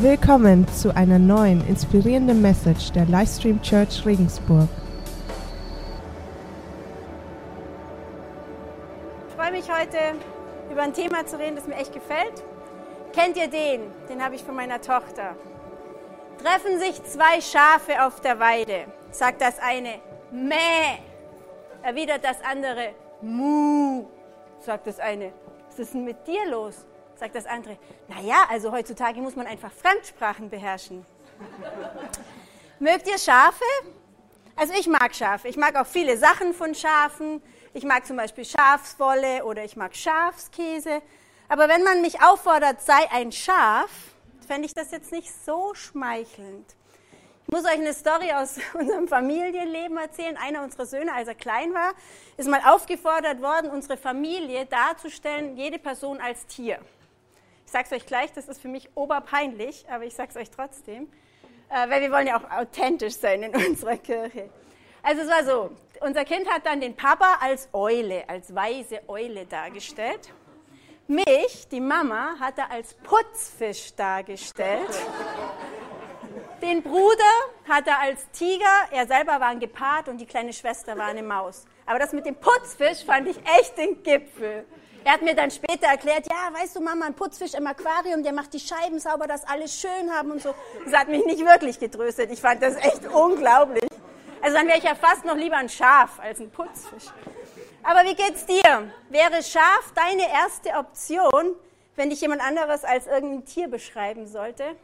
Willkommen zu einer neuen inspirierenden Message der Livestream Church Regensburg. Ich freue mich heute über ein Thema zu reden, das mir echt gefällt. Kennt ihr den? Den habe ich von meiner Tochter. Treffen sich zwei Schafe auf der Weide, sagt das eine Mäh, erwidert das andere Mu, sagt das eine. Was ist denn mit dir los? Sagt das andere. Naja, also heutzutage muss man einfach Fremdsprachen beherrschen. Mögt ihr Schafe? Also ich mag Schafe. Ich mag auch viele Sachen von Schafen. Ich mag zum Beispiel Schafswolle oder ich mag Schafskäse. Aber wenn man mich auffordert, sei ein Schaf, fände ich das jetzt nicht so schmeichelnd. Ich muss euch eine Story aus unserem Familienleben erzählen. Einer unserer Söhne, als er klein war, ist mal aufgefordert worden, unsere Familie darzustellen, jede Person als Tier. Ich sage es euch gleich, das ist für mich oberpeinlich, aber ich sage es euch trotzdem, äh, weil wir wollen ja auch authentisch sein in unserer Kirche. Also es war so, unser Kind hat dann den Papa als Eule, als weise Eule dargestellt. Mich, die Mama, hat er als Putzfisch dargestellt. Den Bruder hat er als Tiger, er selber war ein Gepard und die kleine Schwester war eine Maus. Aber das mit dem Putzfisch fand ich echt den Gipfel. Er hat mir dann später erklärt, ja, weißt du, Mama, ein Putzfisch im Aquarium, der macht die Scheiben sauber, dass alles schön haben und so. Das hat mich nicht wirklich getröstet. Ich fand das echt unglaublich. Also dann wäre ich ja fast noch lieber ein Schaf als ein Putzfisch. Aber wie geht's dir? Wäre Schaf deine erste Option, wenn dich jemand anderes als irgendein Tier beschreiben sollte?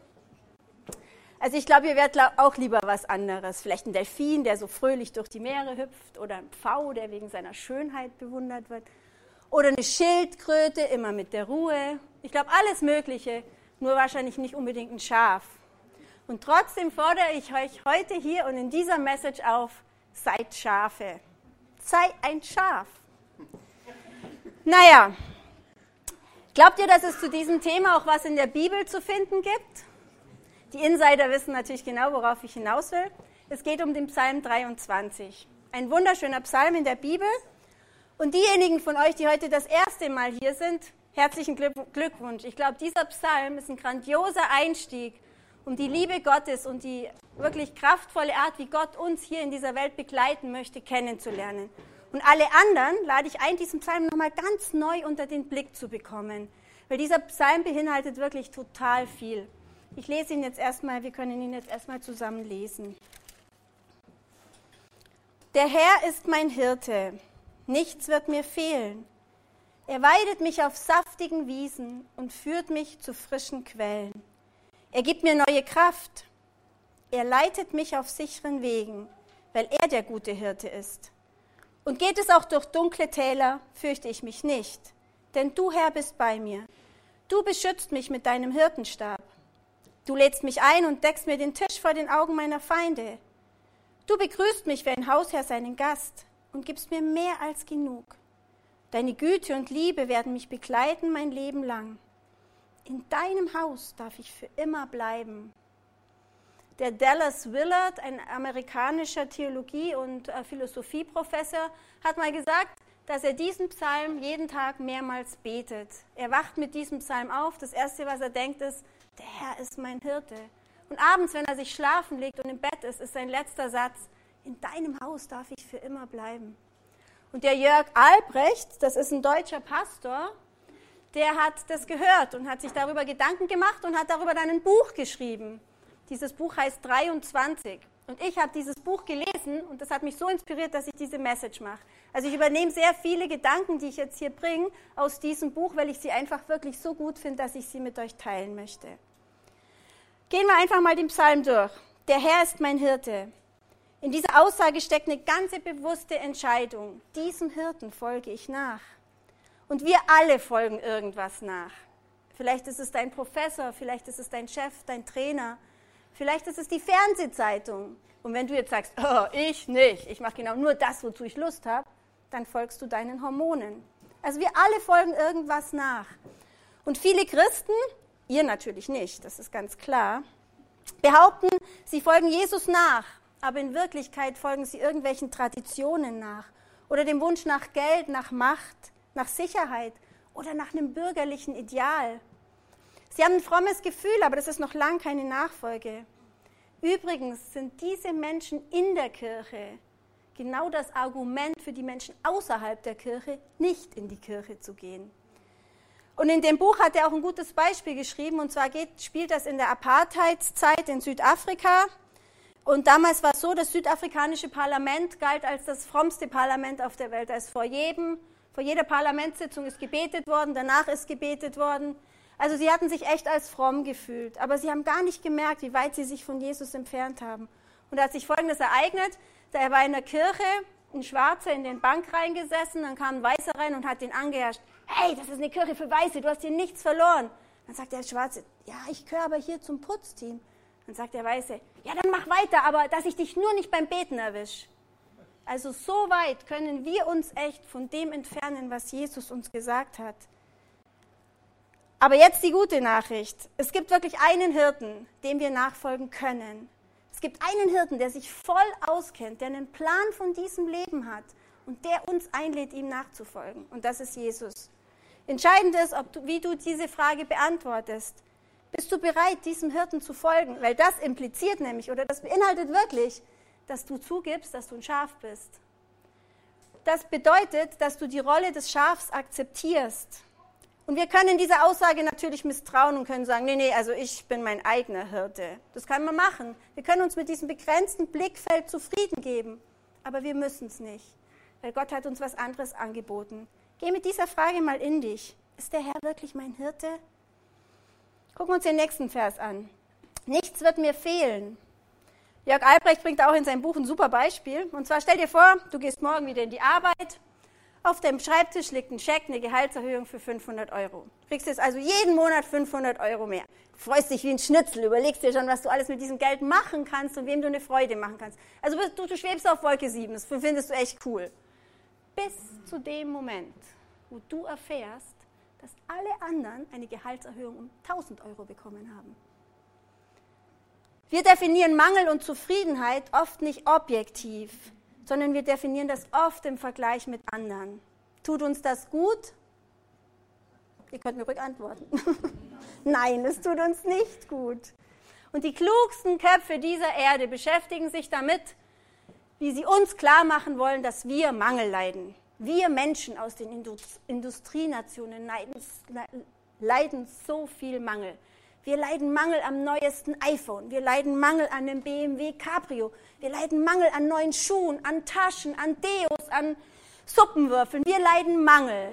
Also ich glaube, ihr werdet auch lieber was anderes. Vielleicht ein Delfin, der so fröhlich durch die Meere hüpft, oder ein Pfau, der wegen seiner Schönheit bewundert wird. Oder eine Schildkröte, immer mit der Ruhe. Ich glaube, alles Mögliche, nur wahrscheinlich nicht unbedingt ein Schaf. Und trotzdem fordere ich euch heute hier und in dieser Message auf, seid Schafe. Sei ein Schaf. Naja, glaubt ihr, dass es zu diesem Thema auch was in der Bibel zu finden gibt? Die Insider wissen natürlich genau, worauf ich hinaus will. Es geht um den Psalm 23. Ein wunderschöner Psalm in der Bibel, und diejenigen von euch, die heute das erste Mal hier sind, herzlichen Glückwunsch. Ich glaube, dieser Psalm ist ein grandioser Einstieg, um die Liebe Gottes und die wirklich kraftvolle Art, wie Gott uns hier in dieser Welt begleiten möchte, kennenzulernen. Und alle anderen lade ich ein, diesen Psalm nochmal ganz neu unter den Blick zu bekommen. Weil dieser Psalm beinhaltet wirklich total viel. Ich lese ihn jetzt erstmal, wir können ihn jetzt erstmal zusammen lesen. Der Herr ist mein Hirte. Nichts wird mir fehlen. Er weidet mich auf saftigen Wiesen und führt mich zu frischen Quellen. Er gibt mir neue Kraft. Er leitet mich auf sicheren Wegen, weil er der gute Hirte ist. Und geht es auch durch dunkle Täler, fürchte ich mich nicht, denn du, Herr, bist bei mir. Du beschützt mich mit deinem Hirtenstab. Du lädst mich ein und deckst mir den Tisch vor den Augen meiner Feinde. Du begrüßt mich wie ein Hausherr seinen Gast und gibst mir mehr als genug. Deine Güte und Liebe werden mich begleiten mein Leben lang. In deinem Haus darf ich für immer bleiben. Der Dallas Willard, ein amerikanischer Theologie- und äh, Philosophieprofessor, hat mal gesagt, dass er diesen Psalm jeden Tag mehrmals betet. Er wacht mit diesem Psalm auf. Das Erste, was er denkt, ist, der Herr ist mein Hirte. Und abends, wenn er sich schlafen legt und im Bett ist, ist sein letzter Satz, in deinem Haus darf ich für immer bleiben. Und der Jörg Albrecht, das ist ein deutscher Pastor, der hat das gehört und hat sich darüber Gedanken gemacht und hat darüber dann ein Buch geschrieben. Dieses Buch heißt 23. Und ich habe dieses Buch gelesen und das hat mich so inspiriert, dass ich diese Message mache. Also ich übernehme sehr viele Gedanken, die ich jetzt hier bringe, aus diesem Buch, weil ich sie einfach wirklich so gut finde, dass ich sie mit euch teilen möchte. Gehen wir einfach mal den Psalm durch. Der Herr ist mein Hirte. In dieser Aussage steckt eine ganze bewusste Entscheidung. Diesem Hirten folge ich nach. Und wir alle folgen irgendwas nach. Vielleicht ist es dein Professor, vielleicht ist es dein Chef, dein Trainer, vielleicht ist es die Fernsehzeitung. Und wenn du jetzt sagst, oh, ich nicht, ich mache genau nur das, wozu ich Lust habe, dann folgst du deinen Hormonen. Also wir alle folgen irgendwas nach. Und viele Christen, ihr natürlich nicht, das ist ganz klar, behaupten, sie folgen Jesus nach aber in Wirklichkeit folgen sie irgendwelchen Traditionen nach oder dem Wunsch nach Geld, nach Macht, nach Sicherheit oder nach einem bürgerlichen Ideal. Sie haben ein frommes Gefühl, aber das ist noch lang keine Nachfolge. Übrigens sind diese Menschen in der Kirche genau das Argument für die Menschen außerhalb der Kirche, nicht in die Kirche zu gehen. Und in dem Buch hat er auch ein gutes Beispiel geschrieben, und zwar geht, spielt das in der Apartheidszeit in Südafrika. Und damals war es so, das südafrikanische Parlament galt als das frommste Parlament auf der Welt. Da vor jedem, vor jeder Parlamentssitzung ist gebetet worden, danach ist gebetet worden. Also sie hatten sich echt als fromm gefühlt, aber sie haben gar nicht gemerkt, wie weit sie sich von Jesus entfernt haben. Und da hat sich Folgendes ereignet, da war in der Kirche ein Schwarzer in den Bank reingesessen, dann kam ein Weißer rein und hat den angeherrscht hey, das ist eine Kirche für Weiße, du hast hier nichts verloren. Dann sagt der Schwarze, ja, ich gehöre aber hier zum Putzteam. Dann sagt der Weiße, ja, dann mach weiter, aber dass ich dich nur nicht beim Beten erwische. Also so weit können wir uns echt von dem entfernen, was Jesus uns gesagt hat. Aber jetzt die gute Nachricht. Es gibt wirklich einen Hirten, dem wir nachfolgen können. Es gibt einen Hirten, der sich voll auskennt, der einen Plan von diesem Leben hat und der uns einlädt, ihm nachzufolgen. Und das ist Jesus. Entscheidend ist, ob du, wie du diese Frage beantwortest. Bist du bereit, diesem Hirten zu folgen? Weil das impliziert nämlich oder das beinhaltet wirklich, dass du zugibst, dass du ein Schaf bist. Das bedeutet, dass du die Rolle des Schafs akzeptierst. Und wir können dieser Aussage natürlich misstrauen und können sagen, nee, nee, also ich bin mein eigener Hirte. Das kann man machen. Wir können uns mit diesem begrenzten Blickfeld zufrieden geben, aber wir müssen es nicht, weil Gott hat uns was anderes angeboten. Geh mit dieser Frage mal in dich. Ist der Herr wirklich mein Hirte? Gucken wir uns den nächsten Vers an. Nichts wird mir fehlen. Jörg Albrecht bringt auch in seinem Buch ein super Beispiel. Und zwar stell dir vor, du gehst morgen wieder in die Arbeit. Auf deinem Schreibtisch liegt ein Scheck, eine Gehaltserhöhung für 500 Euro. Kriegst jetzt also jeden Monat 500 Euro mehr. Du freust dich wie ein Schnitzel, überlegst dir schon, was du alles mit diesem Geld machen kannst und wem du eine Freude machen kannst. Also du, du schwebst auf Wolke 7, das findest du echt cool bis zu dem Moment, wo du erfährst, dass alle anderen eine Gehaltserhöhung um 1000 Euro bekommen haben. Wir definieren Mangel und Zufriedenheit oft nicht objektiv, sondern wir definieren das oft im Vergleich mit anderen. Tut uns das gut? Ihr könnt mir ruhig antworten. Nein, es tut uns nicht gut. Und die klugsten Köpfe dieser Erde beschäftigen sich damit, wie sie uns klar machen wollen, dass wir Mangel leiden. Wir Menschen aus den Industrienationen leiden, leiden so viel Mangel. Wir leiden Mangel am neuesten iPhone. Wir leiden Mangel an dem BMW Cabrio. Wir leiden Mangel an neuen Schuhen, an Taschen, an Deos, an Suppenwürfeln. Wir leiden Mangel.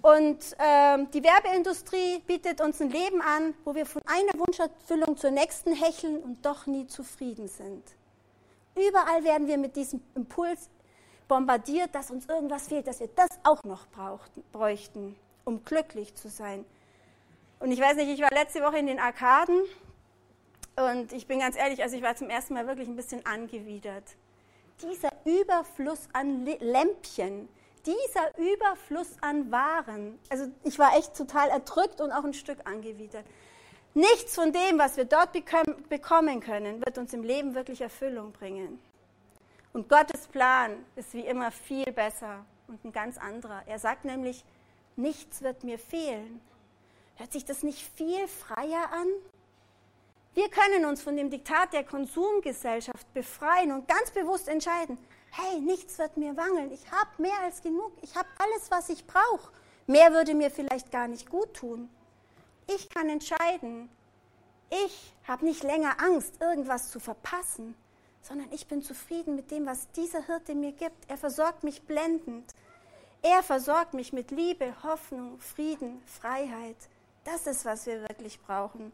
Und äh, die Werbeindustrie bietet uns ein Leben an, wo wir von einer Wunscherfüllung zur nächsten hecheln und doch nie zufrieden sind. Überall werden wir mit diesem Impuls bombardiert, dass uns irgendwas fehlt, dass wir das auch noch brauchten, bräuchten, um glücklich zu sein. Und ich weiß nicht, ich war letzte Woche in den Arkaden und ich bin ganz ehrlich, also ich war zum ersten Mal wirklich ein bisschen angewidert. Dieser Überfluss an Lämpchen, dieser Überfluss an Waren, also ich war echt total erdrückt und auch ein Stück angewidert. Nichts von dem, was wir dort bekommen können, wird uns im Leben wirklich Erfüllung bringen. Und Gottes Plan ist wie immer viel besser und ein ganz anderer. Er sagt nämlich, nichts wird mir fehlen. Hört sich das nicht viel freier an? Wir können uns von dem Diktat der Konsumgesellschaft befreien und ganz bewusst entscheiden, hey, nichts wird mir wangeln, ich habe mehr als genug, ich habe alles, was ich brauche. Mehr würde mir vielleicht gar nicht gut tun. Ich kann entscheiden. Ich habe nicht länger Angst, irgendwas zu verpassen, sondern ich bin zufrieden mit dem, was dieser Hirte mir gibt. Er versorgt mich blendend. Er versorgt mich mit Liebe, Hoffnung, Frieden, Freiheit. Das ist, was wir wirklich brauchen.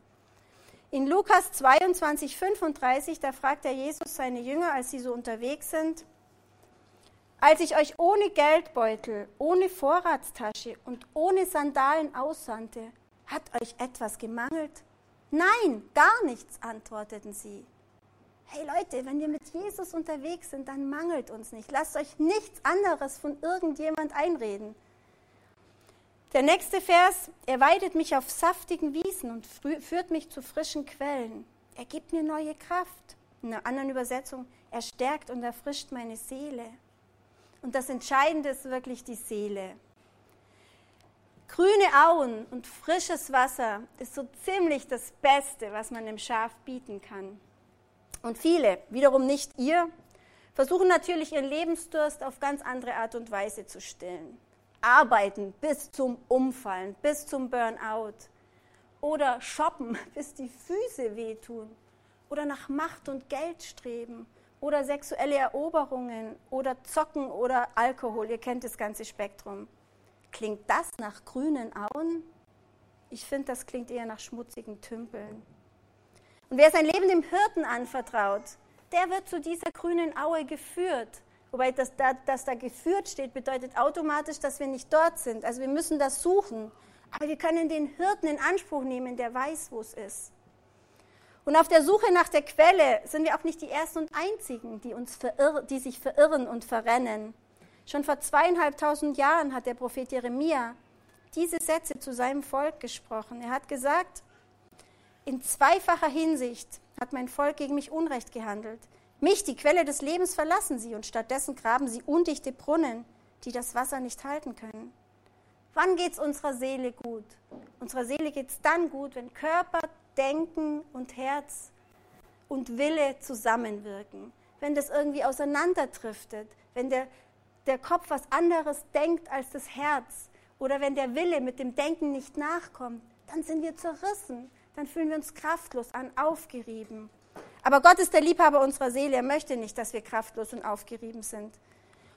In Lukas 22, 35, da fragt der Jesus seine Jünger, als sie so unterwegs sind, als ich euch ohne Geldbeutel, ohne Vorratstasche und ohne Sandalen aussandte, hat euch etwas gemangelt? Nein, gar nichts, antworteten sie. Hey Leute, wenn wir mit Jesus unterwegs sind, dann mangelt uns nicht. Lasst euch nichts anderes von irgendjemand einreden. Der nächste Vers, er weidet mich auf saftigen Wiesen und führt mich zu frischen Quellen. Er gibt mir neue Kraft. In einer anderen Übersetzung, er stärkt und erfrischt meine Seele. Und das Entscheidende ist wirklich die Seele. Grüne Auen und frisches Wasser ist so ziemlich das Beste, was man dem Schaf bieten kann. Und viele, wiederum nicht ihr, versuchen natürlich ihren Lebensdurst auf ganz andere Art und Weise zu stillen. Arbeiten bis zum Umfallen, bis zum Burnout. Oder shoppen, bis die Füße wehtun. Oder nach Macht und Geld streben. Oder sexuelle Eroberungen. Oder Zocken oder Alkohol. Ihr kennt das ganze Spektrum. Klingt das nach grünen Auen? Ich finde, das klingt eher nach schmutzigen Tümpeln. Und wer sein Leben dem Hirten anvertraut, der wird zu dieser grünen Aue geführt. Wobei das da, dass da geführt steht, bedeutet automatisch, dass wir nicht dort sind. Also wir müssen das suchen. Aber wir können den Hirten in Anspruch nehmen, der weiß, wo es ist. Und auf der Suche nach der Quelle sind wir auch nicht die Ersten und Einzigen, die, uns verirr die sich verirren und verrennen. Schon vor zweieinhalbtausend Jahren hat der Prophet Jeremia diese Sätze zu seinem Volk gesprochen. Er hat gesagt, in zweifacher Hinsicht hat mein Volk gegen mich Unrecht gehandelt. Mich, die Quelle des Lebens, verlassen sie und stattdessen graben sie undichte Brunnen, die das Wasser nicht halten können. Wann geht es unserer Seele gut? Unserer Seele geht es dann gut, wenn Körper, Denken und Herz und Wille zusammenwirken. Wenn das irgendwie auseinanderdriftet, wenn der der Kopf was anderes denkt als das Herz oder wenn der Wille mit dem Denken nicht nachkommt, dann sind wir zerrissen, dann fühlen wir uns kraftlos an, aufgerieben. Aber Gott ist der Liebhaber unserer Seele, er möchte nicht, dass wir kraftlos und aufgerieben sind.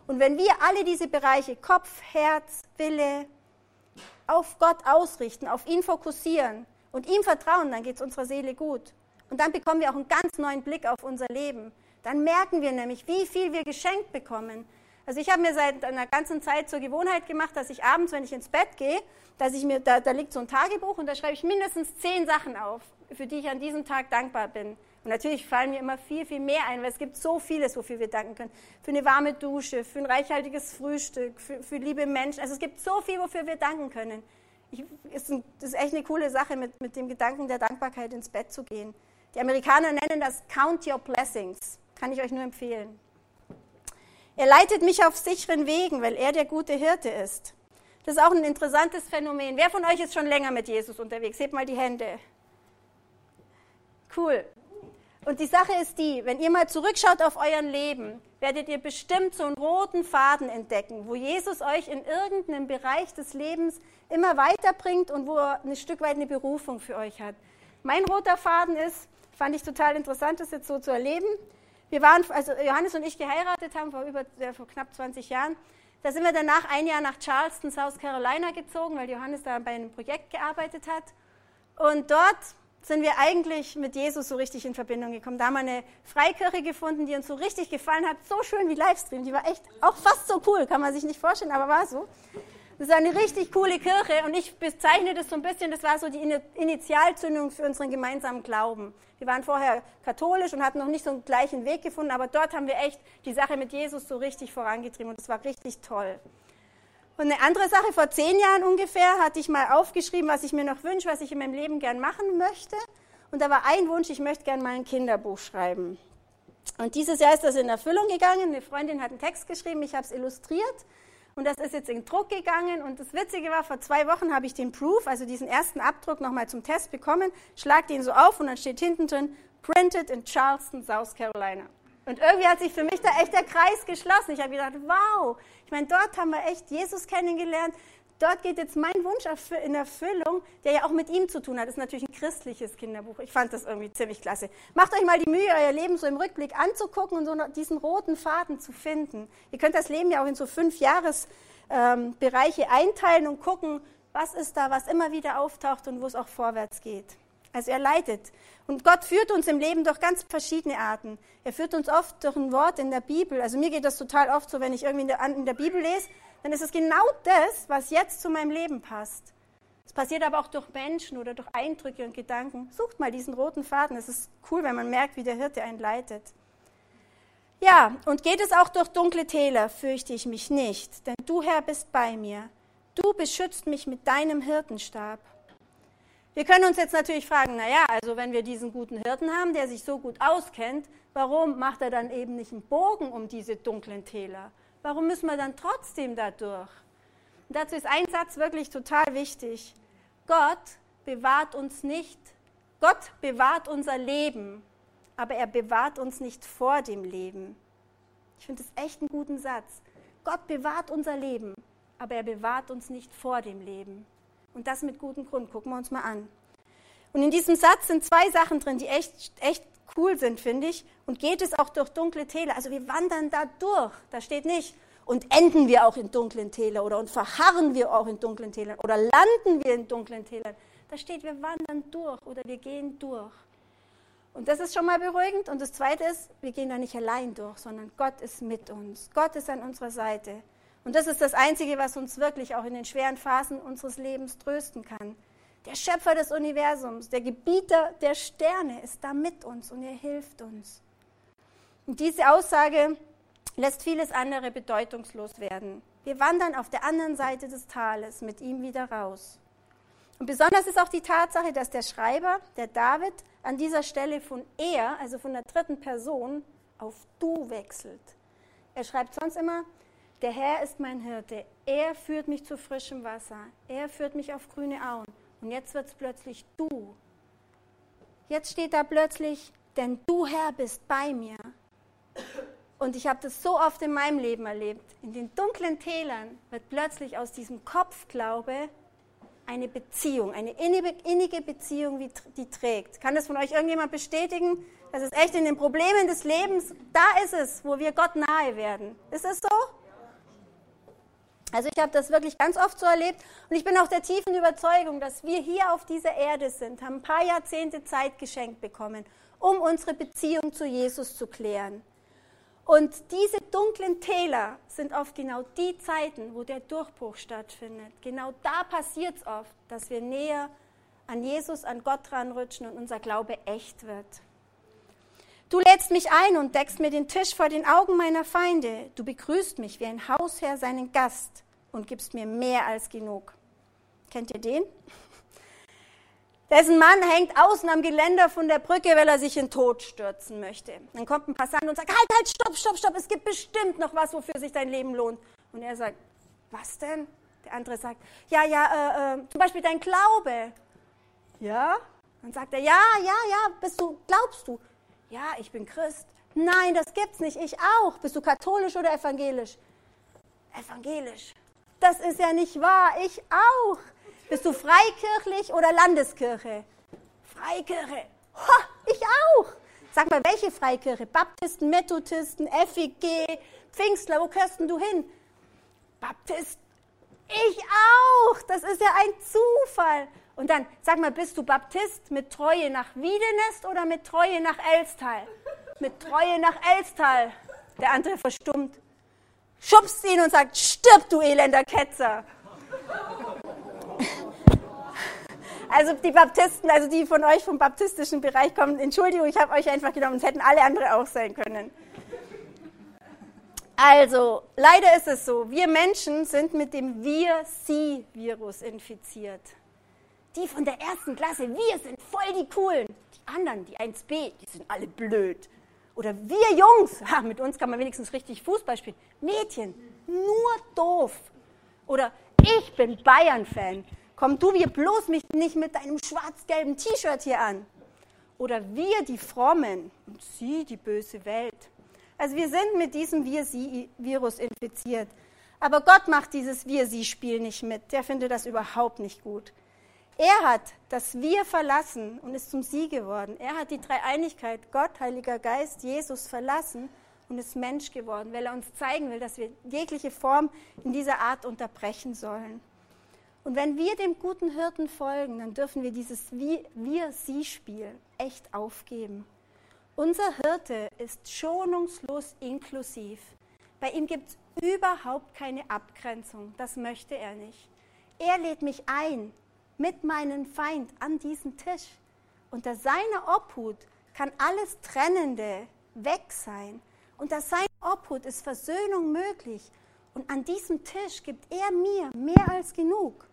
Und wenn wir alle diese Bereiche, Kopf, Herz, Wille, auf Gott ausrichten, auf ihn fokussieren und ihm vertrauen, dann geht es unserer Seele gut. Und dann bekommen wir auch einen ganz neuen Blick auf unser Leben. Dann merken wir nämlich, wie viel wir geschenkt bekommen, also ich habe mir seit einer ganzen Zeit zur Gewohnheit gemacht, dass ich abends, wenn ich ins Bett gehe, dass ich mir, da, da liegt so ein Tagebuch und da schreibe ich mindestens zehn Sachen auf, für die ich an diesem Tag dankbar bin. Und natürlich fallen mir immer viel, viel mehr ein, weil es gibt so vieles, wofür wir danken können. Für eine warme Dusche, für ein reichhaltiges Frühstück, für, für liebe Menschen. Also es gibt so viel, wofür wir danken können. Ich, ist ein, das ist echt eine coole Sache, mit, mit dem Gedanken der Dankbarkeit ins Bett zu gehen. Die Amerikaner nennen das Count Your Blessings. Kann ich euch nur empfehlen. Er leitet mich auf sicheren Wegen, weil er der gute Hirte ist. Das ist auch ein interessantes Phänomen. Wer von euch ist schon länger mit Jesus unterwegs? Hebt mal die Hände. Cool. Und die Sache ist die, wenn ihr mal zurückschaut auf euer Leben, werdet ihr bestimmt so einen roten Faden entdecken, wo Jesus euch in irgendeinem Bereich des Lebens immer weiterbringt und wo er ein Stück weit eine Berufung für euch hat. Mein roter Faden ist, fand ich total interessant, das jetzt so zu erleben. Wir waren, also Johannes und ich geheiratet haben vor, über, äh, vor knapp 20 Jahren. Da sind wir danach ein Jahr nach Charleston, South Carolina gezogen, weil Johannes da bei einem Projekt gearbeitet hat. Und dort sind wir eigentlich mit Jesus so richtig in Verbindung gekommen. Da haben wir eine Freikirche gefunden, die uns so richtig gefallen hat. So schön wie Livestream. Die war echt auch fast so cool, kann man sich nicht vorstellen, aber war so. Das ist eine richtig coole Kirche und ich bezeichne das so ein bisschen, das war so die Initialzündung für unseren gemeinsamen Glauben. Wir waren vorher katholisch und hatten noch nicht so einen gleichen Weg gefunden, aber dort haben wir echt die Sache mit Jesus so richtig vorangetrieben und das war richtig toll. Und eine andere Sache, vor zehn Jahren ungefähr hatte ich mal aufgeschrieben, was ich mir noch wünsche, was ich in meinem Leben gern machen möchte. Und da war ein Wunsch, ich möchte gern mal ein Kinderbuch schreiben. Und dieses Jahr ist das in Erfüllung gegangen. Eine Freundin hat einen Text geschrieben, ich habe es illustriert. Und das ist jetzt in Druck gegangen. Und das Witzige war, vor zwei Wochen habe ich den Proof, also diesen ersten Abdruck, nochmal zum Test bekommen, schlag den so auf und dann steht hinten drin, printed in Charleston, South Carolina. Und irgendwie hat sich für mich da echt der Kreis geschlossen. Ich habe gedacht, wow, ich meine, dort haben wir echt Jesus kennengelernt dort geht jetzt mein Wunsch in Erfüllung, der ja auch mit ihm zu tun hat. Das ist natürlich ein christliches Kinderbuch. Ich fand das irgendwie ziemlich klasse. Macht euch mal die Mühe, euer Leben so im Rückblick anzugucken und so diesen roten Faden zu finden. Ihr könnt das Leben ja auch in so fünf Jahresbereiche ähm, einteilen und gucken, was ist da, was immer wieder auftaucht und wo es auch vorwärts geht. Also er leitet. Und Gott führt uns im Leben durch ganz verschiedene Arten. Er führt uns oft durch ein Wort in der Bibel. Also mir geht das total oft so, wenn ich irgendwie in der, in der Bibel lese, dann ist es genau das, was jetzt zu meinem Leben passt. Es passiert aber auch durch Menschen oder durch Eindrücke und Gedanken. Sucht mal diesen roten Faden. Es ist cool, wenn man merkt, wie der Hirte einen leitet. Ja, und geht es auch durch dunkle Täler, fürchte ich mich nicht, denn du Herr bist bei mir. Du beschützt mich mit deinem Hirtenstab. Wir können uns jetzt natürlich fragen, naja, also wenn wir diesen guten Hirten haben, der sich so gut auskennt, warum macht er dann eben nicht einen Bogen um diese dunklen Täler? Warum müssen wir dann trotzdem da durch? Und dazu ist ein Satz wirklich total wichtig. Gott bewahrt uns nicht, Gott bewahrt unser Leben, aber er bewahrt uns nicht vor dem Leben. Ich finde das echt einen guten Satz. Gott bewahrt unser Leben, aber er bewahrt uns nicht vor dem Leben. Und das mit gutem Grund. Gucken wir uns mal an. Und in diesem Satz sind zwei Sachen drin, die echt, echt cool sind, finde ich. Und geht es auch durch dunkle Täler. Also wir wandern da durch. Da steht nicht, und enden wir auch in dunklen Tälern oder und verharren wir auch in dunklen Tälern oder landen wir in dunklen Tälern. Da steht, wir wandern durch oder wir gehen durch. Und das ist schon mal beruhigend. Und das Zweite ist, wir gehen da nicht allein durch, sondern Gott ist mit uns. Gott ist an unserer Seite. Und das ist das Einzige, was uns wirklich auch in den schweren Phasen unseres Lebens trösten kann. Der Schöpfer des Universums, der Gebieter der Sterne ist da mit uns und er hilft uns. Und diese Aussage lässt vieles andere bedeutungslos werden. Wir wandern auf der anderen Seite des Tales mit ihm wieder raus. Und besonders ist auch die Tatsache, dass der Schreiber, der David, an dieser Stelle von er, also von der dritten Person, auf du wechselt. Er schreibt sonst immer, der Herr ist mein Hirte, er führt mich zu frischem Wasser, er führt mich auf grüne Auen. Und jetzt wird es plötzlich du. Jetzt steht da plötzlich, denn du Herr bist bei mir. Und ich habe das so oft in meinem Leben erlebt. In den dunklen Tälern wird plötzlich aus diesem Kopfglaube eine Beziehung, eine innige Beziehung, die trägt. Kann das von euch irgendjemand bestätigen? Das ist echt in den Problemen des Lebens, da ist es, wo wir Gott nahe werden. Ist es so? Also ich habe das wirklich ganz oft so erlebt und ich bin auch der tiefen Überzeugung, dass wir hier auf dieser Erde sind, haben ein paar Jahrzehnte Zeit geschenkt bekommen, um unsere Beziehung zu Jesus zu klären. Und diese dunklen Täler sind oft genau die Zeiten, wo der Durchbruch stattfindet. Genau da passiert es oft, dass wir näher an Jesus, an Gott ranrutschen und unser Glaube echt wird. Du lädst mich ein und deckst mir den Tisch vor den Augen meiner Feinde. Du begrüßt mich wie ein Hausherr seinen Gast und gibst mir mehr als genug. Kennt ihr den? Dessen Mann hängt außen am Geländer von der Brücke, weil er sich in Tod stürzen möchte. Dann kommt ein Passant und sagt, halt, halt, stopp, stopp, stopp, es gibt bestimmt noch was, wofür sich dein Leben lohnt. Und er sagt, was denn? Der andere sagt, ja, ja, äh, äh, zum Beispiel dein Glaube. Ja? Dann sagt er, ja, ja, ja, bist du, glaubst du? Ja, ich bin Christ. Nein, das gibt's nicht, ich auch. Bist du katholisch oder evangelisch? Evangelisch. Das ist ja nicht wahr, ich auch. Bist du freikirchlich oder Landeskirche? Freikirche. Ha, ich auch. Sag mal, welche Freikirche? Baptisten, Methodisten, FEG, Pfingstler, wo gehörst du hin? Baptist. Ich auch. Das ist ja ein Zufall. Und dann, sag mal, bist du Baptist mit Treue nach Wiedenest oder mit Treue nach Elstal? Mit Treue nach Elstal. Der andere verstummt, schubst ihn und sagt, stirb, du elender Ketzer. Also die Baptisten, also die von euch vom baptistischen Bereich kommen, Entschuldigung, ich habe euch einfach genommen, es hätten alle andere auch sein können. Also, leider ist es so, wir Menschen sind mit dem Wir-Sie-Virus infiziert. Die von der ersten Klasse, wir sind voll die Coolen. Die anderen, die 1b, die sind alle blöd. Oder wir Jungs, ha, mit uns kann man wenigstens richtig Fußball spielen. Mädchen, nur doof. Oder ich bin Bayern-Fan. Komm du wir bloß mich nicht mit deinem schwarz-gelben T-Shirt hier an. Oder wir die Frommen und sie die böse Welt. Also wir sind mit diesem Wir-Sie-Virus infiziert. Aber Gott macht dieses Wir-Sie-Spiel nicht mit. Der findet das überhaupt nicht gut. Er hat das Wir verlassen und ist zum Sie geworden. Er hat die Dreieinigkeit, Gott, Heiliger Geist, Jesus verlassen und ist Mensch geworden, weil er uns zeigen will, dass wir jegliche Form in dieser Art unterbrechen sollen. Und wenn wir dem guten Hirten folgen, dann dürfen wir dieses Wir-Sie-Spiel echt aufgeben. Unser Hirte ist schonungslos inklusiv. Bei ihm gibt es überhaupt keine Abgrenzung. Das möchte er nicht. Er lädt mich ein mit meinem Feind an diesen Tisch. Unter seiner Obhut kann alles Trennende weg sein. Unter seiner Obhut ist Versöhnung möglich. Und an diesem Tisch gibt er mir mehr als genug.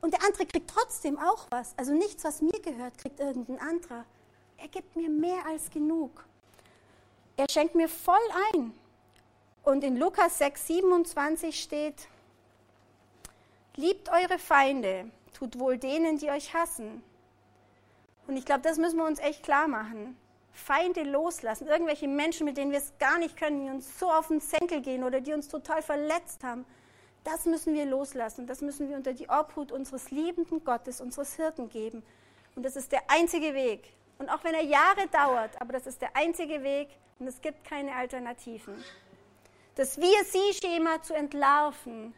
Und der andere kriegt trotzdem auch was. Also nichts, was mir gehört, kriegt irgendein anderer. Er gibt mir mehr als genug. Er schenkt mir voll ein. Und in Lukas 6, 27 steht, Liebt eure Feinde, tut wohl denen, die euch hassen. Und ich glaube, das müssen wir uns echt klar machen. Feinde loslassen, irgendwelche Menschen, mit denen wir es gar nicht können, die uns so auf den Senkel gehen oder die uns total verletzt haben, das müssen wir loslassen. Das müssen wir unter die Obhut unseres liebenden Gottes, unseres Hirten geben. Und das ist der einzige Weg. Und auch wenn er Jahre dauert, aber das ist der einzige Weg und es gibt keine Alternativen. Das Wir-Sie-Schema zu entlarven,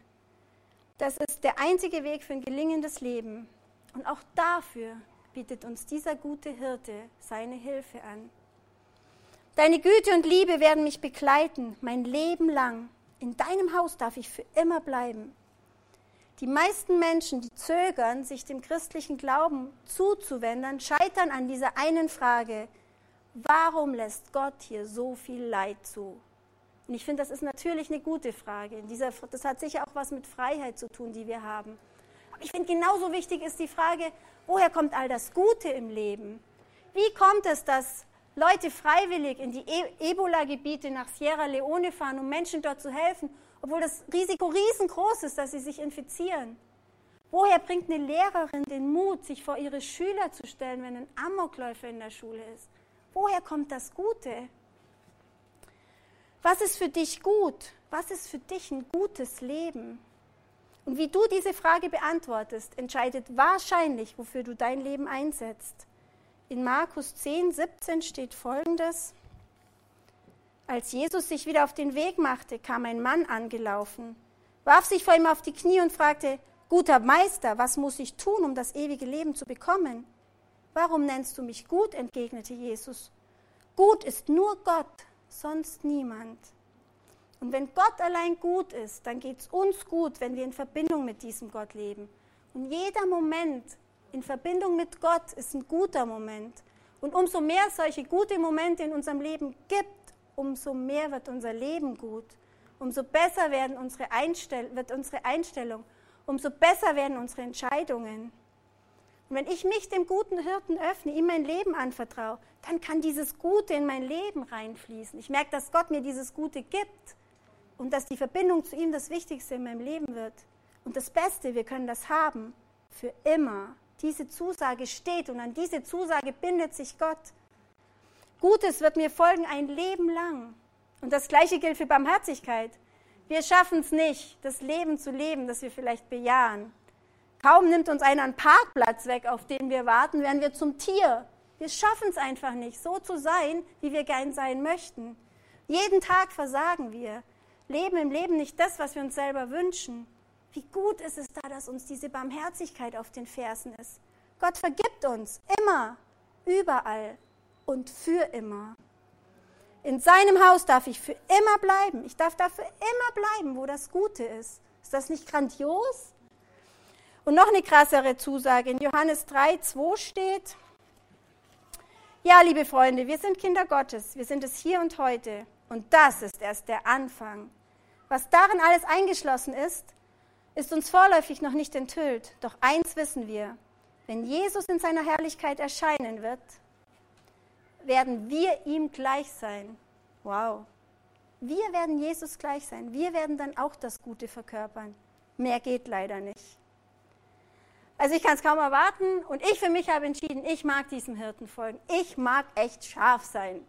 das ist der einzige Weg für ein gelingendes Leben. Und auch dafür bietet uns dieser gute Hirte seine Hilfe an. Deine Güte und Liebe werden mich begleiten, mein Leben lang. In deinem Haus darf ich für immer bleiben. Die meisten Menschen, die zögern, sich dem christlichen Glauben zuzuwenden, scheitern an dieser einen Frage, warum lässt Gott hier so viel Leid zu? Und ich finde, das ist natürlich eine gute Frage. Dieser, das hat sicher auch was mit Freiheit zu tun, die wir haben. Aber ich finde, genauso wichtig ist die Frage, woher kommt all das Gute im Leben? Wie kommt es, dass Leute freiwillig in die e Ebola-Gebiete nach Sierra Leone fahren, um Menschen dort zu helfen, obwohl das Risiko riesengroß ist, dass sie sich infizieren? Woher bringt eine Lehrerin den Mut, sich vor ihre Schüler zu stellen, wenn ein Amokläufer in der Schule ist? Woher kommt das Gute? Was ist für dich gut? Was ist für dich ein gutes Leben? Und wie du diese Frage beantwortest, entscheidet wahrscheinlich, wofür du dein Leben einsetzt. In Markus 10, 17 steht folgendes. Als Jesus sich wieder auf den Weg machte, kam ein Mann angelaufen, warf sich vor ihm auf die Knie und fragte, Guter Meister, was muss ich tun, um das ewige Leben zu bekommen? Warum nennst du mich gut? entgegnete Jesus. Gut ist nur Gott, sonst niemand. Und wenn Gott allein gut ist, dann geht es uns gut, wenn wir in Verbindung mit diesem Gott leben. Und jeder Moment in Verbindung mit Gott ist ein guter Moment. Und umso mehr solche gute Momente in unserem Leben gibt, umso mehr wird unser Leben gut. Umso besser werden unsere wird unsere Einstellung. Umso besser werden unsere Entscheidungen. Und wenn ich mich dem guten Hirten öffne, ihm mein Leben anvertraue, dann kann dieses Gute in mein Leben reinfließen. Ich merke, dass Gott mir dieses Gute gibt und dass die Verbindung zu ihm das Wichtigste in meinem Leben wird. Und das Beste, wir können das haben für immer. Diese Zusage steht und an diese Zusage bindet sich Gott. Gutes wird mir folgen ein Leben lang. Und das Gleiche gilt für Barmherzigkeit. Wir schaffen es nicht, das Leben zu leben, das wir vielleicht bejahen. Kaum nimmt uns einer einen Parkplatz weg, auf den wir warten, werden wir zum Tier. Wir schaffen es einfach nicht, so zu sein, wie wir gern sein möchten. Jeden Tag versagen wir, leben im Leben nicht das, was wir uns selber wünschen. Wie gut ist es da, dass uns diese Barmherzigkeit auf den Fersen ist. Gott vergibt uns immer, überall und für immer. In seinem Haus darf ich für immer bleiben. Ich darf dafür immer bleiben, wo das Gute ist. Ist das nicht grandios? Und noch eine krassere Zusage. In Johannes 3, 2 steht, ja, liebe Freunde, wir sind Kinder Gottes. Wir sind es hier und heute. Und das ist erst der Anfang. Was darin alles eingeschlossen ist, ist uns vorläufig noch nicht enthüllt. Doch eins wissen wir, wenn Jesus in seiner Herrlichkeit erscheinen wird, werden wir ihm gleich sein. Wow. Wir werden Jesus gleich sein. Wir werden dann auch das Gute verkörpern. Mehr geht leider nicht. Also ich kann es kaum erwarten und ich für mich habe entschieden, ich mag diesem Hirten folgen. Ich mag echt scharf sein.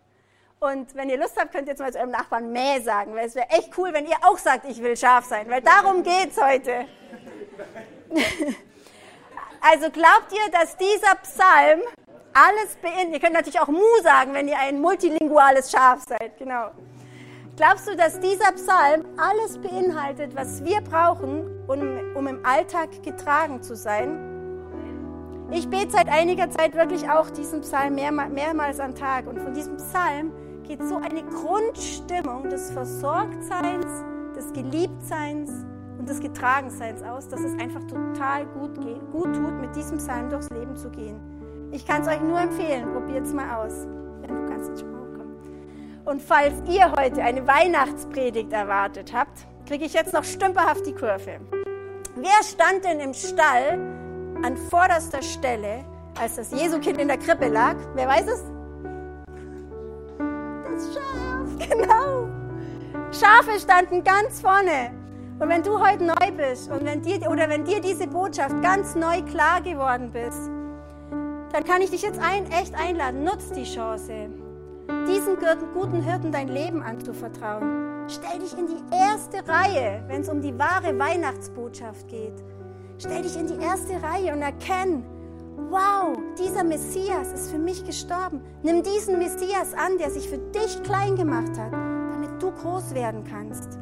Und wenn ihr Lust habt, könnt ihr jetzt mal zu eurem Nachbarn Mäh sagen, weil es wäre echt cool, wenn ihr auch sagt, ich will scharf sein, weil darum geht es heute. also glaubt ihr, dass dieser Psalm alles beinhaltet? Ihr könnt natürlich auch Mu sagen, wenn ihr ein multilinguales Schaf seid, genau. Glaubst du, dass dieser Psalm alles beinhaltet, was wir brauchen, um, um im Alltag getragen zu sein? Ich bete seit einiger Zeit wirklich auch diesen Psalm mehr, mehrmals am Tag. Und von diesem Psalm geht so eine Grundstimmung des Versorgtseins, des Geliebtseins und des Getragenseins aus, dass es einfach total gut, geht, gut tut, mit diesem Psalm durchs Leben zu gehen. Ich kann es euch nur empfehlen, probiert es mal aus. Ja, du kannst jetzt schon und falls ihr heute eine Weihnachtspredigt erwartet habt, kriege ich jetzt noch stümperhaft die Kurve. Wer stand denn im Stall an vorderster Stelle, als das Jesukind in der Krippe lag? Wer weiß es? Das Schaf, genau. Schafe standen ganz vorne. Und wenn du heute neu bist und wenn dir, oder wenn dir diese Botschaft ganz neu klar geworden bist, dann kann ich dich jetzt ein, echt einladen. Nutz die Chance, diesen guten Hirten dein Leben anzuvertrauen. Stell dich in die erste Reihe, wenn es um die wahre Weihnachtsbotschaft geht. Stell dich in die erste Reihe und erkenn, wow, dieser Messias ist für mich gestorben. Nimm diesen Messias an, der sich für dich klein gemacht hat, damit du groß werden kannst.